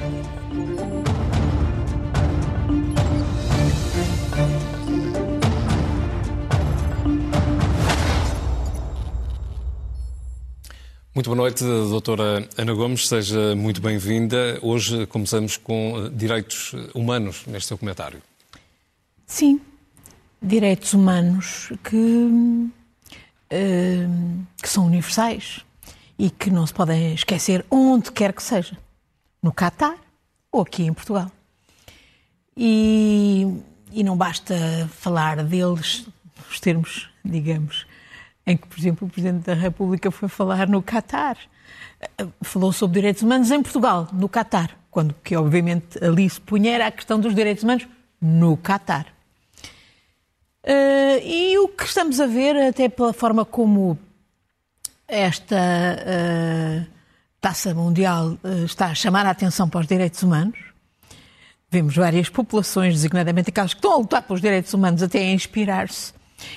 Muito boa noite, doutora Ana Gomes, seja muito bem-vinda. Hoje começamos com eh, direitos humanos neste seu comentário. Sim, direitos humanos que, eh, que são universais e que não se podem esquecer onde quer que seja, no Catar ou aqui em Portugal. E, e não basta falar deles nos termos, digamos, em que, por exemplo, o Presidente da República foi falar no Catar. Falou sobre direitos humanos em Portugal, no Catar, quando que obviamente ali se punha era a questão dos direitos humanos no Catar. Uh, e o que estamos a ver, até pela forma como esta uh, taça mundial uh, está a chamar a atenção para os direitos humanos, vemos várias populações, designadamente aquelas que estão a lutar pelos direitos humanos, até a inspirar-se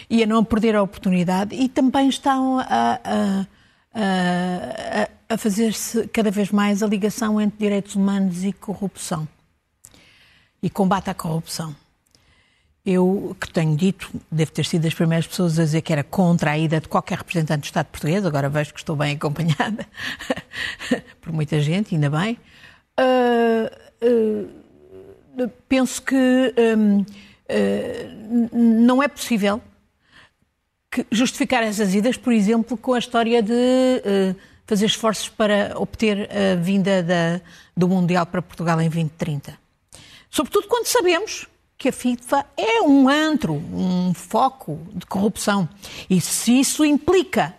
e a não perder a oportunidade e também estão a, a, a, a fazer-se cada vez mais a ligação entre direitos humanos e corrupção e combate à corrupção. Eu, que tenho dito, devo ter sido das primeiras pessoas a dizer que era contra a ida de qualquer representante do Estado português, agora vejo que estou bem acompanhada por muita gente, ainda bem. Uh, uh, penso que um, uh, não é possível justificar essas idas, por exemplo, com a história de fazer esforços para obter a vinda da, do Mundial para Portugal em 2030. Sobretudo quando sabemos que a FIFA é um antro, um foco de corrupção. E se isso implica,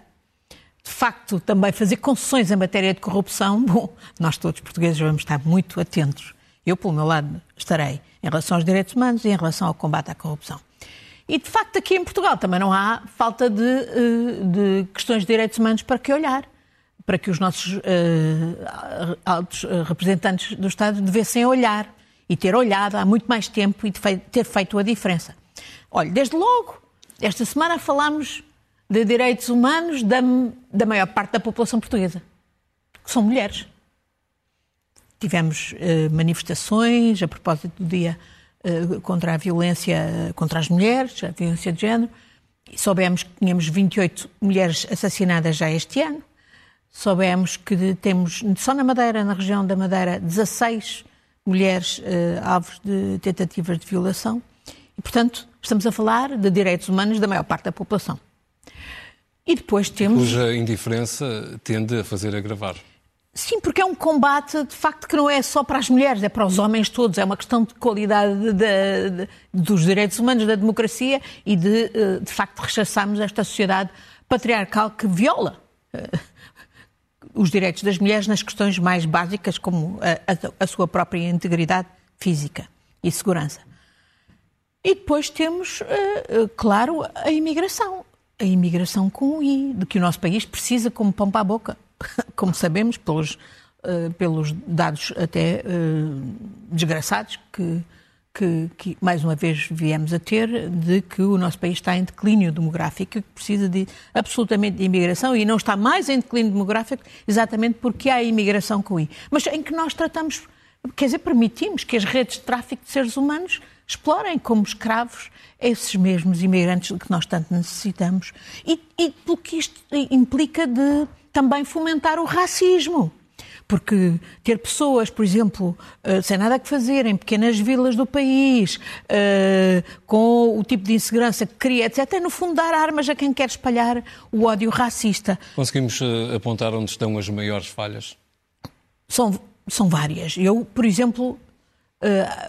de facto, também fazer concessões em matéria de corrupção, bom, nós todos portugueses vamos estar muito atentos. Eu, pelo meu lado, estarei em relação aos direitos humanos e em relação ao combate à corrupção. E, de facto, aqui em Portugal também não há falta de, eh, de questões de direitos humanos para que olhar, para que os nossos uh, altos eh, representantes do Estado devessem olhar e ter olhado há muito mais tempo e ter feito a diferença. Olha, desde logo, esta semana falámos de direitos humanos da, da maior parte da população portuguesa, que são mulheres. Tivemos uh, manifestações a propósito do Dia eh, contra a violência contra as mulheres, a violência de género. E soubemos que tínhamos 28 mulheres assassinadas já este ano. Soubemos que temos, só na Madeira, na região da Madeira, 16 mulheres uh, alvos de tentativas de violação. E, portanto, estamos a falar de direitos humanos da maior parte da população. E depois temos. Cuja indiferença tende a fazer agravar. Sim, porque é um combate, de facto, que não é só para as mulheres, é para os homens todos. É uma questão de qualidade de, de, dos direitos humanos, da democracia e de, eh, de facto, rechaçarmos esta sociedade patriarcal que viola uh, os direitos das mulheres nas questões mais básicas, como a, a, a sua própria integridade física e segurança. E depois temos, uh, claro, a imigração. A imigração com o I, de que o nosso país precisa como pão para a boca como sabemos, pelos, uh, pelos dados até desgraçados que, que, que, mais uma vez viemos a ter, de que o nosso país está em declínio demográfico e que precisa de, absolutamente de imigração e não está mais em declínio demográfico exatamente porque há imigração com I. Mas em que nós tratamos, quer dizer, permitimos que as redes de tráfico de seres humanos explorem como escravos esses mesmos imigrantes que nós tanto necessitamos. E, e porque isto implica de também fomentar o racismo. Porque ter pessoas, por exemplo, uh, sem nada que fazer, em pequenas vilas do país, uh, com o tipo de insegurança que cria, etc., é no fundo dar armas a quem quer espalhar o ódio racista. Conseguimos uh, apontar onde estão as maiores falhas? São, são várias. Eu, por exemplo,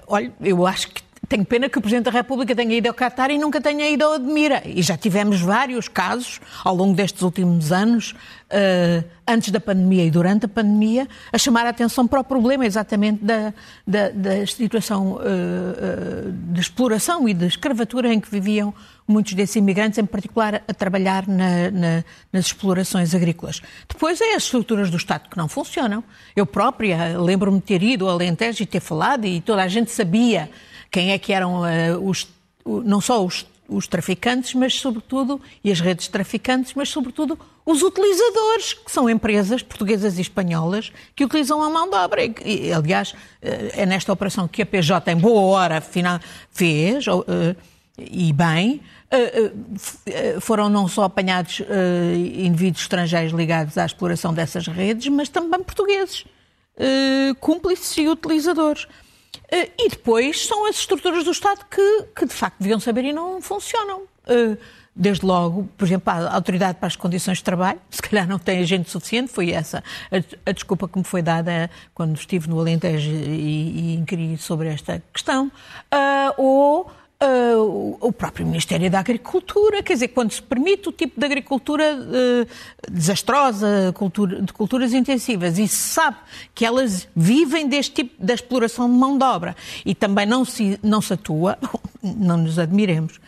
olha, eu acho que tenho pena que o Presidente da República tenha ido ao Qatar e nunca tenha ido ao Admira. E já tivemos vários casos ao longo destes últimos anos, uh, antes da pandemia e durante a pandemia, a chamar a atenção para o problema exatamente da, da, da situação uh, uh, de exploração e de escravatura em que viviam muitos desses imigrantes, em particular a trabalhar na, na, nas explorações agrícolas. Depois é as estruturas do Estado que não funcionam. Eu própria lembro-me de ter ido ao Alentejo e ter falado e toda a gente sabia quem é que eram uh, os, não só os, os traficantes, mas sobretudo, e as redes de traficantes, mas sobretudo os utilizadores, que são empresas portuguesas e espanholas que utilizam a mão de obra. E, aliás, eh, é nesta operação que a PJ, em boa hora, final, fez, eh, e bem, foram não só apanhados indivíduos estrangeiros ligados à exploração dessas redes, mas também portugueses, cúmplices e utilizadores. Eh, e depois são as estruturas do Estado que, que de facto deviam saber e não funcionam. Eh, desde logo, por exemplo, a Autoridade para as Condições de Trabalho, se calhar não tem agente suficiente, foi essa a, a desculpa que me foi dada quando estive no Alentejo e, e inquiri sobre esta questão. Uh, ou Uh, o próprio Ministério da Agricultura, quer dizer, quando se permite o tipo de agricultura uh, desastrosa, cultura, de culturas intensivas, e se sabe que elas vivem deste tipo de exploração de mão de obra. E também não se, não se atua, não nos admiremos,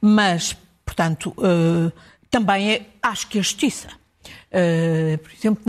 mas, portanto, uh, também é, acho que a justiça Uh, por exemplo,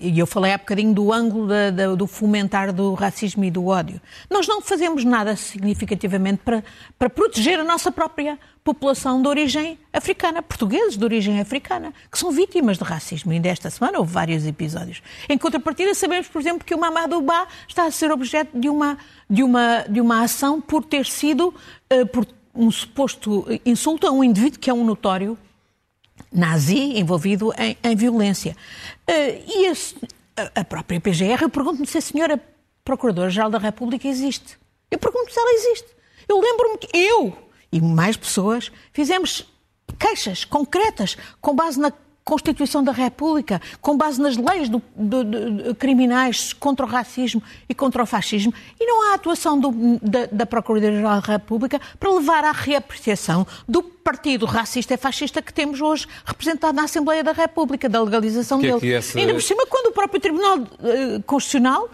e eu falei há bocadinho do ângulo da, da, do fomentar do racismo e do ódio. Nós não fazemos nada significativamente para, para proteger a nossa própria população de origem africana, portugueses de origem africana, que são vítimas de racismo. E desta semana houve vários episódios. Em contrapartida, sabemos, por exemplo, que o Mamadou Ba está a ser objeto de uma, de uma, de uma ação por ter sido, uh, por um suposto insulto a um indivíduo que é um notório nazi envolvido em, em violência. Uh, e a, a, própria PGR, eu pergunto-me se a senhora Procuradora-Geral da República existe. Eu pergunto se ela existe. Eu lembro-me que eu e mais pessoas fizemos queixas concretas com base na Constituição da República, com base nas leis do, do, do, criminais contra o racismo e contra o fascismo, e não há atuação da, da Procuradoria-Geral da República para levar à reapreciação do partido racista e fascista que temos hoje representado na Assembleia da República, da legalização que dele. É essa... Ainda por cima, quando o próprio Tribunal uh, Constitucional,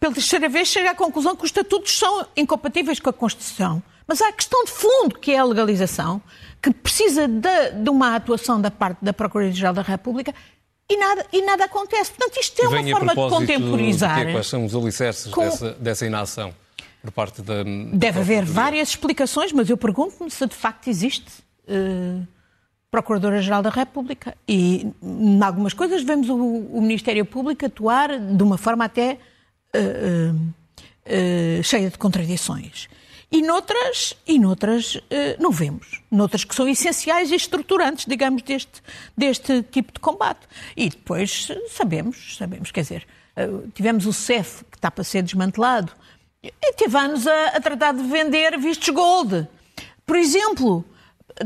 pela terceira vez, chega à conclusão que os estatutos são incompatíveis com a Constituição. Mas há a questão de fundo, que é a legalização, que precisa de, de uma atuação da parte da Procuradoria-Geral da República e nada, e nada acontece. Portanto, isto é uma forma de contemporizar. De quais são os alicerces com... dessa, dessa inação por parte da. Deve haver várias explicações, mas eu pergunto-me se de facto existe. Uh, Procuradora-Geral da República. E, em algumas coisas, vemos o, o, Ministério Público atuar de uma forma até uh, uh, cheia de contradições. E noutras, e noutras uh, não vemos. Noutras que são essenciais e estruturantes, digamos, deste, deste tipo de combate. E depois sabemos, sabemos, quer dizer, uh, tivemos o CEF, que está para ser desmantelado, e teve anos a, a tratar de vender vistos gold. Por exemplo,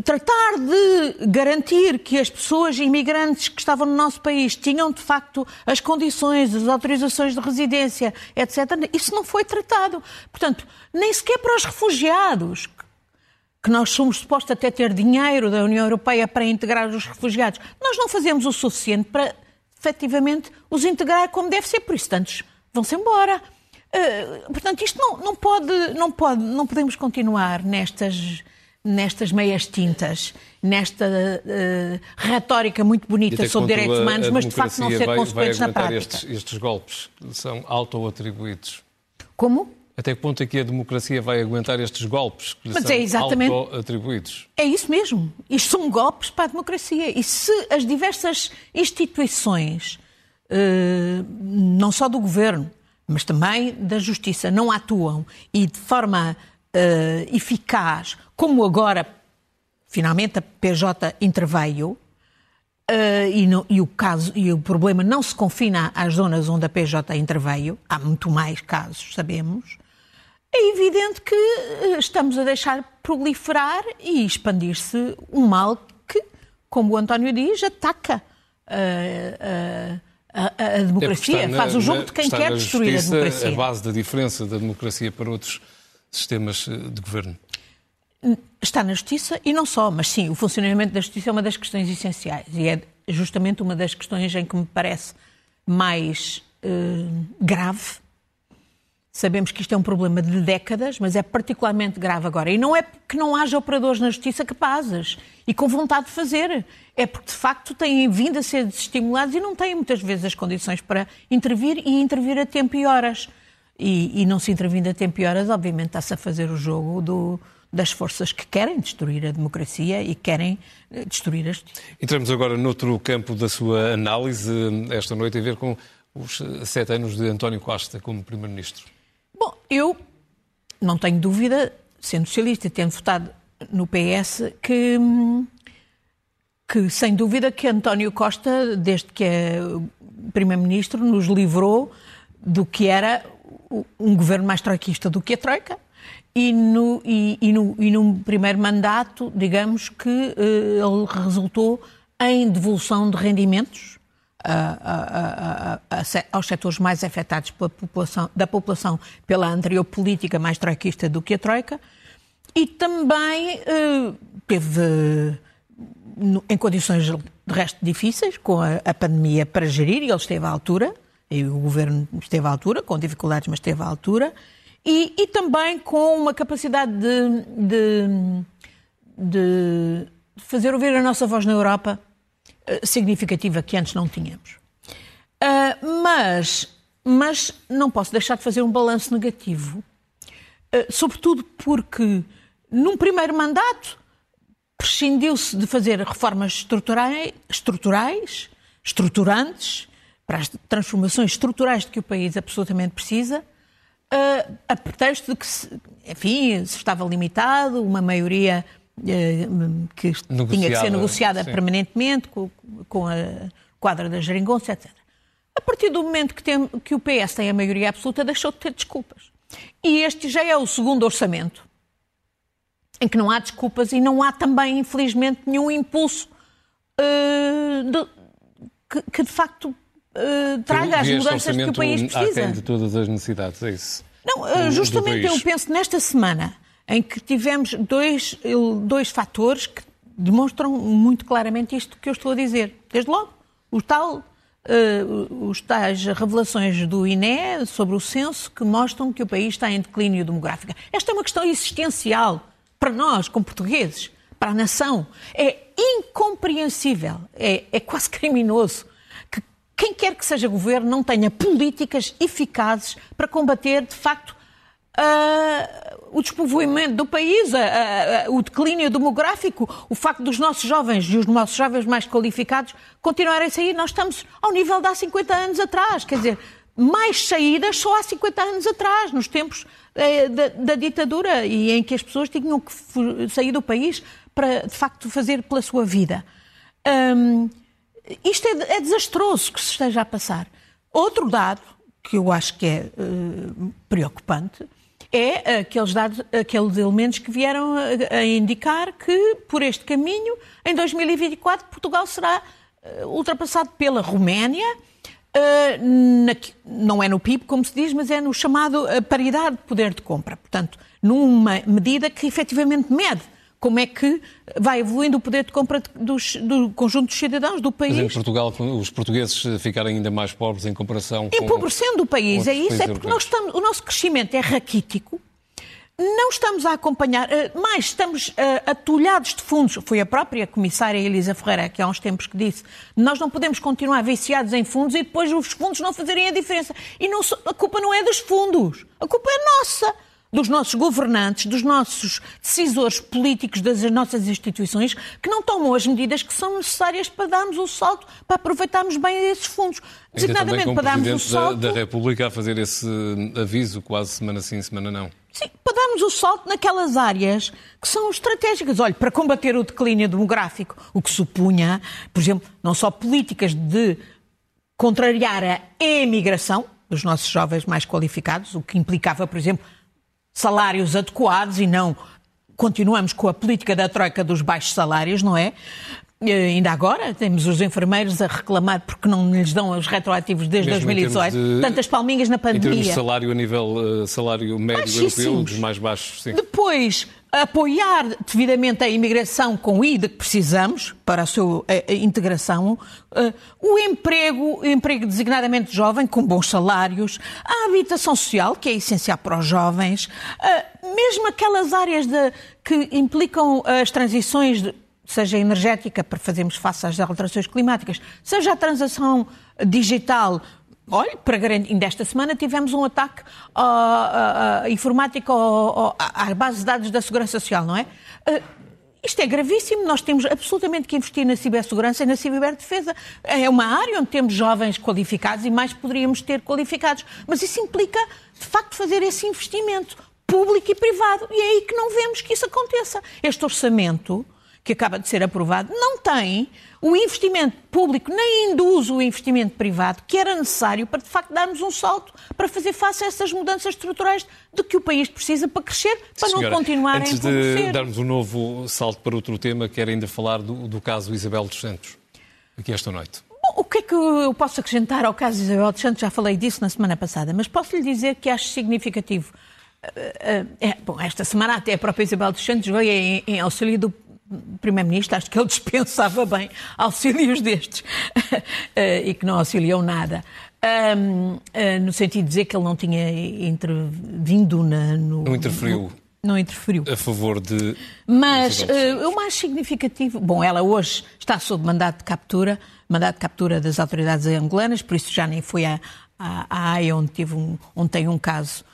tratar de garantir que as pessoas imigrantes que estavam no nosso país tinham de facto as condições, as autorizações de residência, etc., isso não foi tratado. Portanto, nem sequer para os refugiados, que nós somos supostos até ter dinheiro da União Europeia para integrar os refugiados, nós não fazemos o suficiente para efetivamente os integrar como deve ser, por isso tantos vão-se embora. Uh, portanto, isto não, não, pode, não, pode, não podemos continuar nestas nestas meias tintas, nesta uh, retórica muito bonita sobre direitos humanos, mas de facto não ser consequentes na prática. Estes, estes golpes são auto-atribuídos. Como? Até que ponto é que a democracia vai aguentar estes golpes que Mas são é exatamente, auto-atribuídos? É isso mesmo. Isto são golpes para a democracia. E se as diversas instituições, uh, não só do governo, mas também da justiça, não atuam e de forma uh, eficaz, como agora, finalmente, a PJ interveio, Uh, e, no, e, o caso, e o problema não se confina às zonas onde a PJ interveio, há muito mais casos, sabemos, é evidente que uh, estamos a deixar proliferar e expandir-se um mal que, como o António diz, ataca uh, a, a, democracia, na, faz o jogo de quem quer destruir justiça, a democracia. a base da diferença da democracia para outros sistemas eh, de governo? Está na Justiça e não só, mas sim, o funcionamento da Justiça é uma das questões essenciais e é justamente uma das questões em que me parece mais uh, grave. Sabemos que isto é um problema de décadas, mas é particularmente grave agora. E não é que não haja operadores na Justiça capazes e com vontade de fazer. É porque, de facto, têm vindo a ser desestimulados e não têm muitas vezes as condições para intervir e intervir a tempo e horas e, e não se intervindo a tempo e horas, obviamente está-se a fazer o jogo do, das forças que querem destruir a democracia e querem eh, destruir a justiça. Entramos agora noutro campo da sua análise, esta noite, a ver com os sete anos de António Costa como Primeiro-Ministro. Bom, eu não tenho dúvida, sendo socialista e tendo votado no PS, que, que sem dúvida que António Costa, desde que é Primeiro-Ministro, nos livrou do que era um governo mais troiquista do que a Troika e, no, e, e, no, e num primeiro mandato, digamos que uh, ele resultou em devolução de rendimentos uh, uh, aos setores mais afetados pela população, da população pela anterior política mais troiquista do que a Troika e também eh, teve em condições de resto difíceis, com a, a pandemia para gerir, e ele esteve à altura, e o governo esteve à altura, com dificuldades, mas esteve à altura, e, e também com uma capacidade de, de, de, fazer ouvir a nossa voz na Europa uh, significativa que antes não tínhamos. Uh, mas, mas não posso deixar de fazer um balanço negativo, uh, sobretudo porque num primeiro mandato prescindiu-se de fazer reformas estruturais, estruturais, estruturantes, para as transformações estruturais de que o país absolutamente precisa, uh, a pretexto de que, se, enfim, se estava limitado, uma maioria uh, que tinha que ser negociada sim. permanentemente com, com a quadra da geringonça, etc. A partir do momento que, tem, que o PS tem a maioria absoluta, deixou de ter desculpas. E este já é o segundo orçamento em que não há desculpas e não há também, infelizmente, nenhum impulso uh, de, que, que, de facto uh, traga as mudanças que o país precisa. de todas as necessidades, é isso? Não, uh, justamente eu penso nesta semana em que tivemos dois, dois fatores que demonstram muito claramente isto que eu estou a dizer. Desde logo, o tal, uh, os tais revelações do INE sobre o censo que mostram que o país está em declínio demográfico. Esta é uma questão existencial para nós, como portugueses, para a nação. É incompreensível, é, é quase criminoso quem quer que seja governo não tenha políticas eficazes para combater, de facto, uh, o despovoamento do país, uh, uh, o declínio demográfico, o facto dos nossos jovens e os nossos jovens mais qualificados continuarem a sair. Nós estamos ao nível de há 50 anos atrás. Quer dizer, mais saídas só há 50 anos atrás, nos tempos eh, da, da, ditadura e em que as pessoas tinham que sair do país para, de facto, fazer pela sua vida. Um, isto é, é, desastroso que se esteja a passar. Outro dado que eu acho que é uh, preocupante é aqueles, dados, aqueles elementos que vieram a, a, indicar que, por este caminho, em 2024, Portugal será uh, ultrapassado pela Roménia. Uh, na, não é no PIB, como se diz, mas é no chamado paridade de poder de compra. Portanto, numa medida que efetivamente mede como é que vai evoluindo o poder de compra dos, do conjunto dos cidadãos do país. Mas em Portugal, os portugueses ficarem ainda mais pobres em comparação com... Empobrecendo o país, é isso, é porque nós estamos, o nosso crescimento é raquítico, não estamos a acompanhar, eh, mais estamos eh, atulhados de fundos. Foi a própria comissária Elisa Ferreira que há uns tempos que disse nós não podemos continuar viciados em fundos e depois os fundos não fazerem a diferença. E não, a culpa não é dos fundos, a culpa é nossa dos nossos governantes, dos nossos decisores políticos, das nossas instituições, que não tomam as medidas que são necessárias para darmos o salto, para aproveitarmos bem esses fundos. Designadamente para darmos o salto. Da, da República a fazer esse aviso quase semana sim, semana não. Sim, para darmos o salto naquelas áreas que são estratégicas. Olha, para combater o declínio demográfico, o que supunha, por exemplo, não só políticas de contrariar a emigração dos nossos jovens mais qualificados, o que implicava, por exemplo, salários adequados e não continuamos com a política da troika dos baixos salários, não é? Ainda agora temos os enfermeiros a reclamar porque não lhes dão os retroativos desde Mesmo 2018. De, Tantas palminhas na pandemia. Em termos de salário a nível uh, salário médio europeu, dos mais baixos. Sim. Depois, apoiar devidamente a imigração com o IDA que precisamos para a sua a, a integração, uh, o emprego, o emprego designadamente jovem, com bons salários, a habitação social, que é essencial para os jovens, uh, mesmo aquelas áreas de, que implicam as transições, de, seja energética, para fazermos face às alterações climáticas, seja a transação digital, Olha, para garantir, ainda esta semana tivemos um ataque uh, uh, informático à base de dados da Segurança Social, não é? Uh, isto é gravíssimo, nós temos absolutamente que investir na cibersegurança e na ciberdefesa. É uma área onde temos jovens qualificados e mais poderíamos ter qualificados. Mas isso implica, de facto, fazer esse investimento público e privado. E é aí que não vemos que isso aconteça. Este orçamento que acaba de ser aprovado, não tem o investimento público, nem induz o investimento privado que era necessário para, de facto, darmos um salto para fazer face a essas mudanças estruturais de que o país precisa para crescer, para Senhora, não continuar antes a empobrecer. Antes de darmos um novo salto para outro tema, quero ainda falar do, do caso Isabel dos Santos, aqui esta noite. Bom, o que é que eu posso acrescentar ao caso Isabel dos Santos? Já falei disso na semana passada, mas posso lhe dizer que acho significativo. É, bom, esta semana até a própria Isabel dos Santos veio em, em auxílio do Primeiro-Ministro, acho que ele dispensava bem auxílios destes eh, e que não auxiliou nada. Um, eh, no sentido de dizer que ele não tinha intervindo na, no. Não interferiu. No, não interferiu. A favor de. Mas uh, o mais significativo. Bom, ela hoje está sob mandato de captura, mandato de captura das autoridades angolanas, por isso já nem foi à, à, onde, tive um, onde tem um caso.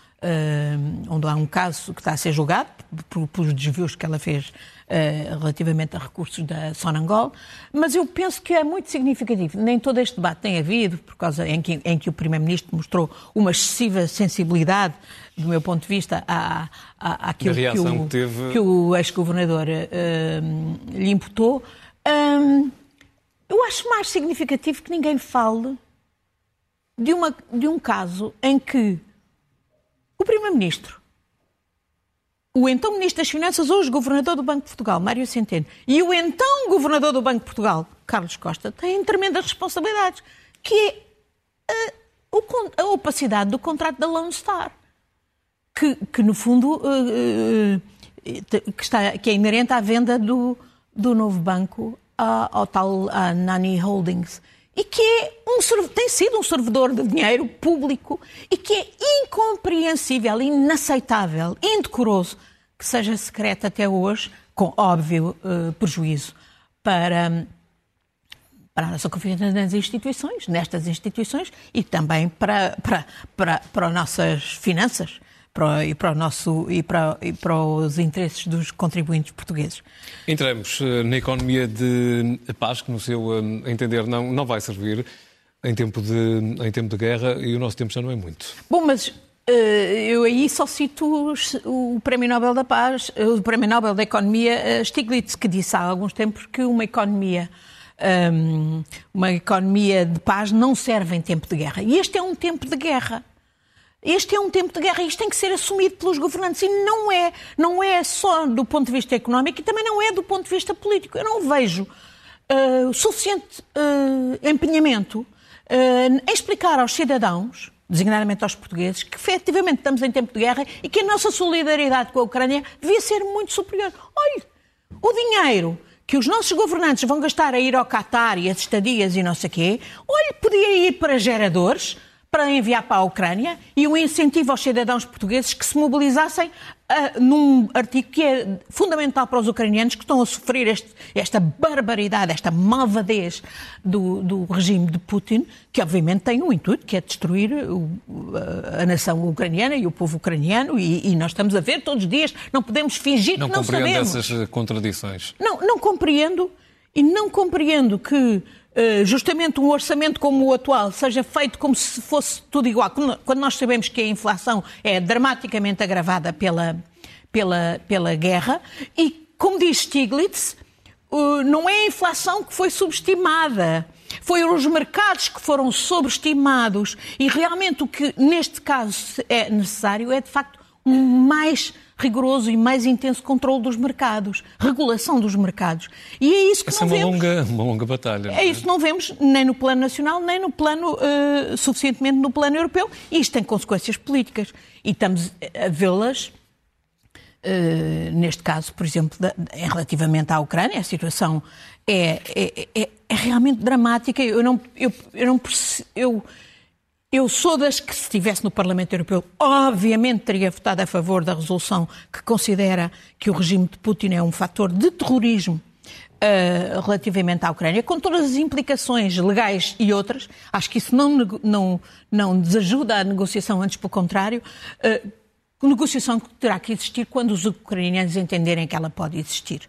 Onde há um caso que está a ser julgado por, por desvios que ela fez uh, relativamente a recursos da Sonangol, mas eu penso que é muito significativo. Nem todo este debate tem havido, por causa em que, em que o Primeiro-Ministro mostrou uma excessiva sensibilidade, do meu ponto de vista, à, à, àquilo que o, que, teve... que o ex-governador uh, lhe imputou. Um, eu acho mais significativo que ninguém fale de, uma, de um caso em que o Primeiro-Ministro. O então Ministro das Finanças, hoje Governador do Banco de Portugal, Mário Centeno, e o então Governador do Banco de Portugal, Carlos Costa, têm tremendas responsabilidades, que é a, a opacidade do contrato da Lone Star, que, que no fundo uh, uh, que, está, que é inerente à venda do, do novo banco ao tal Nani Holdings e que é um, tem sido um servidor de dinheiro público e que é incompreensível, inaceitável, indecoroso que seja secreto até hoje, com óbvio uh, prejuízo para, para a nossa confiança nas instituições, nestas instituições e também para, para, para, para as nossas finanças para, e, para o nosso, e, para, e para os interesses dos contribuintes portugueses. Entramos eh, na economia de paz, que no seu eh, entender não, não vai servir em tempo, de, em tempo de guerra e o nosso tempo já não é muito. Bom, mas eh, eu aí só cito o Prémio Nobel da Paz, o Prémio Nobel da Economia, Stiglitz, que disse há alguns tempos que uma economia, ehm, uma economia de paz não serve em tempo de guerra. E este é um tempo de guerra. Este é um tempo de guerra e isto tem que ser assumido pelos governantes e não é, não é só do ponto de vista económico e também não é do ponto de vista político. Eu não vejo uh, suficiente uh, empenhamento uh, em explicar aos cidadãos designadamente aos portugueses, que efetivamente estamos em tempo de guerra e que a nossa solidariedade com a Ucrânia devia ser muito superior. Olhe, o dinheiro que os nossos governantes vão gastar a ir ao Qatar e as estadias e não sei o quê, olhe, podia ir para geradores, para enviar para a Ucrânia e o incentivo aos cidadãos portugueses que se mobilizassem uh, num artigo que é fundamental para os ucranianos que estão a sofrer este, esta barbaridade, esta malvadez do, do, regime de Putin, que obviamente tem um intuito, que é destruir o, a nação ucraniana e o povo ucraniano, e, e, nós estamos a ver todos os dias, não podemos fingir não que não sabemos. Não compreendo essas contradições. Não, não compreendo, e não compreendo que justamente um orçamento como o atual seja feito como se fosse tudo igual, quando nós sabemos que a inflação é dramaticamente agravada pela, pela, pela guerra, e como diz Stiglitz, não é a inflação que foi subestimada. Foram os mercados que foram sobreestimados e realmente o que neste caso é necessário é de facto mais rigoroso e mais intenso controle dos mercados, regulação dos mercados. E é isso que Essa não é uma vemos. Longa, uma longa batalha. É, é isso que não vemos nem no plano nacional, nem no plano, uh, suficientemente no plano europeu. E isto tem consequências políticas. E estamos a vê-las Uh, neste caso, por exemplo, da, em relativamente à Ucrânia, a situação é, é, é, é realmente dramática. Eu não, eu, eu não eu, eu sou das que, se estivesse no Parlamento Europeu, obviamente teria votado a favor da resolução que considera que o regime de Putin é um fator de terrorismo uh, relativamente à Ucrânia, com todas as implicações legais e outras. Acho que isso não, não, não desajuda a negociação, antes pelo contrário. Uh, negociação que terá que existir quando os ucranianos entenderem que ela pode existir.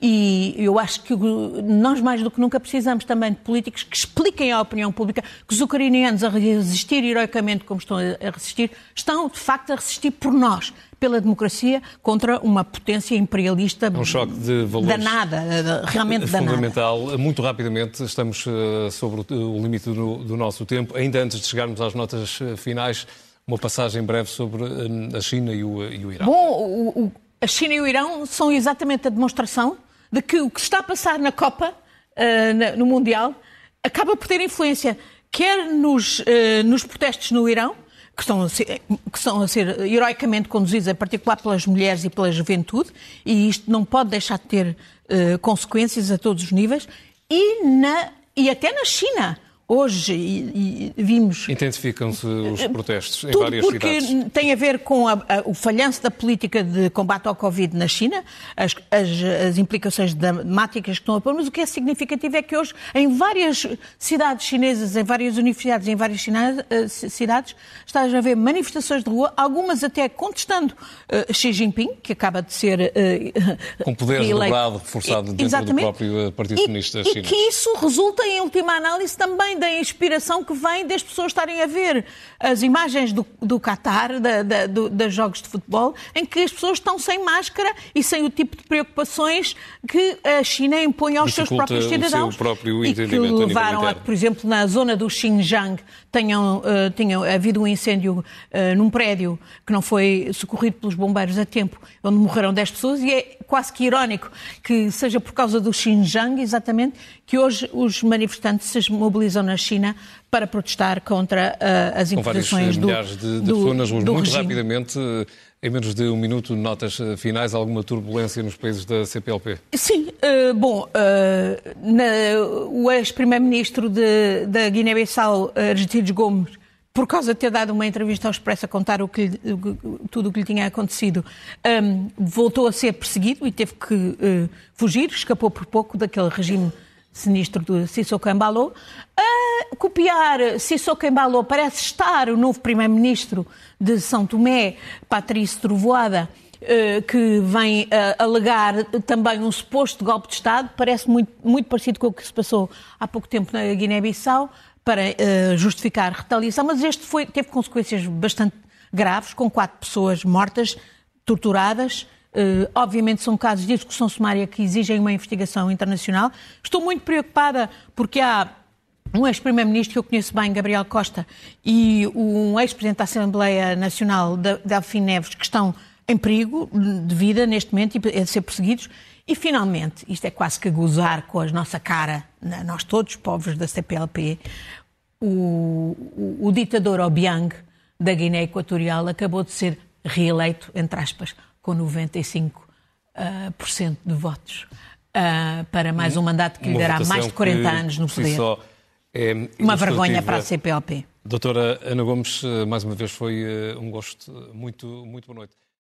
E eu acho que nós, mais do que nunca, precisamos também de políticos que expliquem à opinião pública que os ucranianos, a resistir heroicamente como estão a resistir, estão, de facto, a resistir por nós, pela democracia, contra uma potência imperialista um choque de valores danada, realmente danada. Fundamental. Muito rapidamente, estamos eh, sobre o limite do nosso tempo. Ainda antes de chegarmos às notas eh, finais, uma passagem breve sobre hum, a China e o, e o Irão. Bom, o, o, a China e o Irão são exatamente a demonstração de que o que está a passar na Copa, uh, na, no Mundial, acaba por ter influência quer nos, uh, nos protestos no Irão, que estão, a ser, que estão a ser heroicamente conduzidos, em particular pelas mulheres e pela juventude, e isto não pode deixar de ter uh, consequências a todos os níveis, e, na, e até na China hoje e, e vimos. Intensificam-se os eh, protestos em várias porque cidades. Porque tem a ver com a, a, o falhanço da política de combate ao Covid na China, as, as, as, implicações dramáticas que estão a pôr, mas o que é significativo é que hoje, em várias cidades chinesas, em várias universidades, em várias eh, cidades, está a haver manifestações de rua, algumas até contestando uh, Xi Jinping, que acaba de ser. Uh, com poder dobrado, reforçado dentro Exatamente. do próprio Partido Comunista Chinês. E que isso resulta, em última análise, também da inspiração que vem das pessoas estarem a ver as imagens do, do Qatar, da, da, do, dos jogos de futebol, em que as pessoas estão sem máscara e sem o tipo de preocupações que a China impõe aos seus próprios cidadãos. Próprio e que levaram a, por exemplo, na zona do Xinjiang, tenham, uh, tenham havido um incêndio uh, num prédio que não foi socorrido pelos bombeiros a tempo, onde morreram 10 pessoas, e é quase que irónico que seja por causa do Xinjiang, exatamente, que hoje os manifestantes se mobilizam na China para protestar contra uh, as imposições do, milhares de, de do, pessoas Muito regime. rapidamente, em menos de um minuto, notas finais, alguma turbulência nos países da CPLP? Sim, uh, bom, uh, na, o ex-primeiro-ministro da Guiné-Bissau, Aristides Gomes, por causa de ter dado uma entrevista ao Expresso a contar o que, tudo o que lhe tinha acontecido, um, voltou a ser perseguido e teve que uh, fugir, escapou por pouco daquele regime sinistro do Sissoko Embalo. A copiar Sissoko Embalo parece estar o novo primeiro-ministro de São Tomé, Patrício Trovoada, uh, que vem uh, alegar também um suposto golpe de Estado. Parece muito, muito parecido com o que se passou há pouco tempo na Guiné-Bissau para uh, justificar retaliação, mas este foi, teve consequências bastante graves, com quatro pessoas mortas, torturadas. Uh, obviamente são casos de execução sumária que exigem uma investigação internacional. Estou muito preocupada porque há um ex-primeiro-ministro que eu conheço bem, Gabriel Costa, e um ex-presidente da Assembleia Nacional, Delfim Neves, que estão em perigo de vida neste momento e a ser perseguidos. E, finalmente, isto é quase que gozar com a nossa cara, nós todos, povos da CPLP, o, o, o ditador Obiang, da Guiné Equatorial, acabou de ser reeleito, entre aspas, com 95% uh, ah, por cento de votos uh, para mais um mandato que lhe dará mais de 40 anos no poder. É uma vergonha para a CPLP. Doutora Ana Gomes, mais uma vez foi um gosto. Muito, muito boa noite.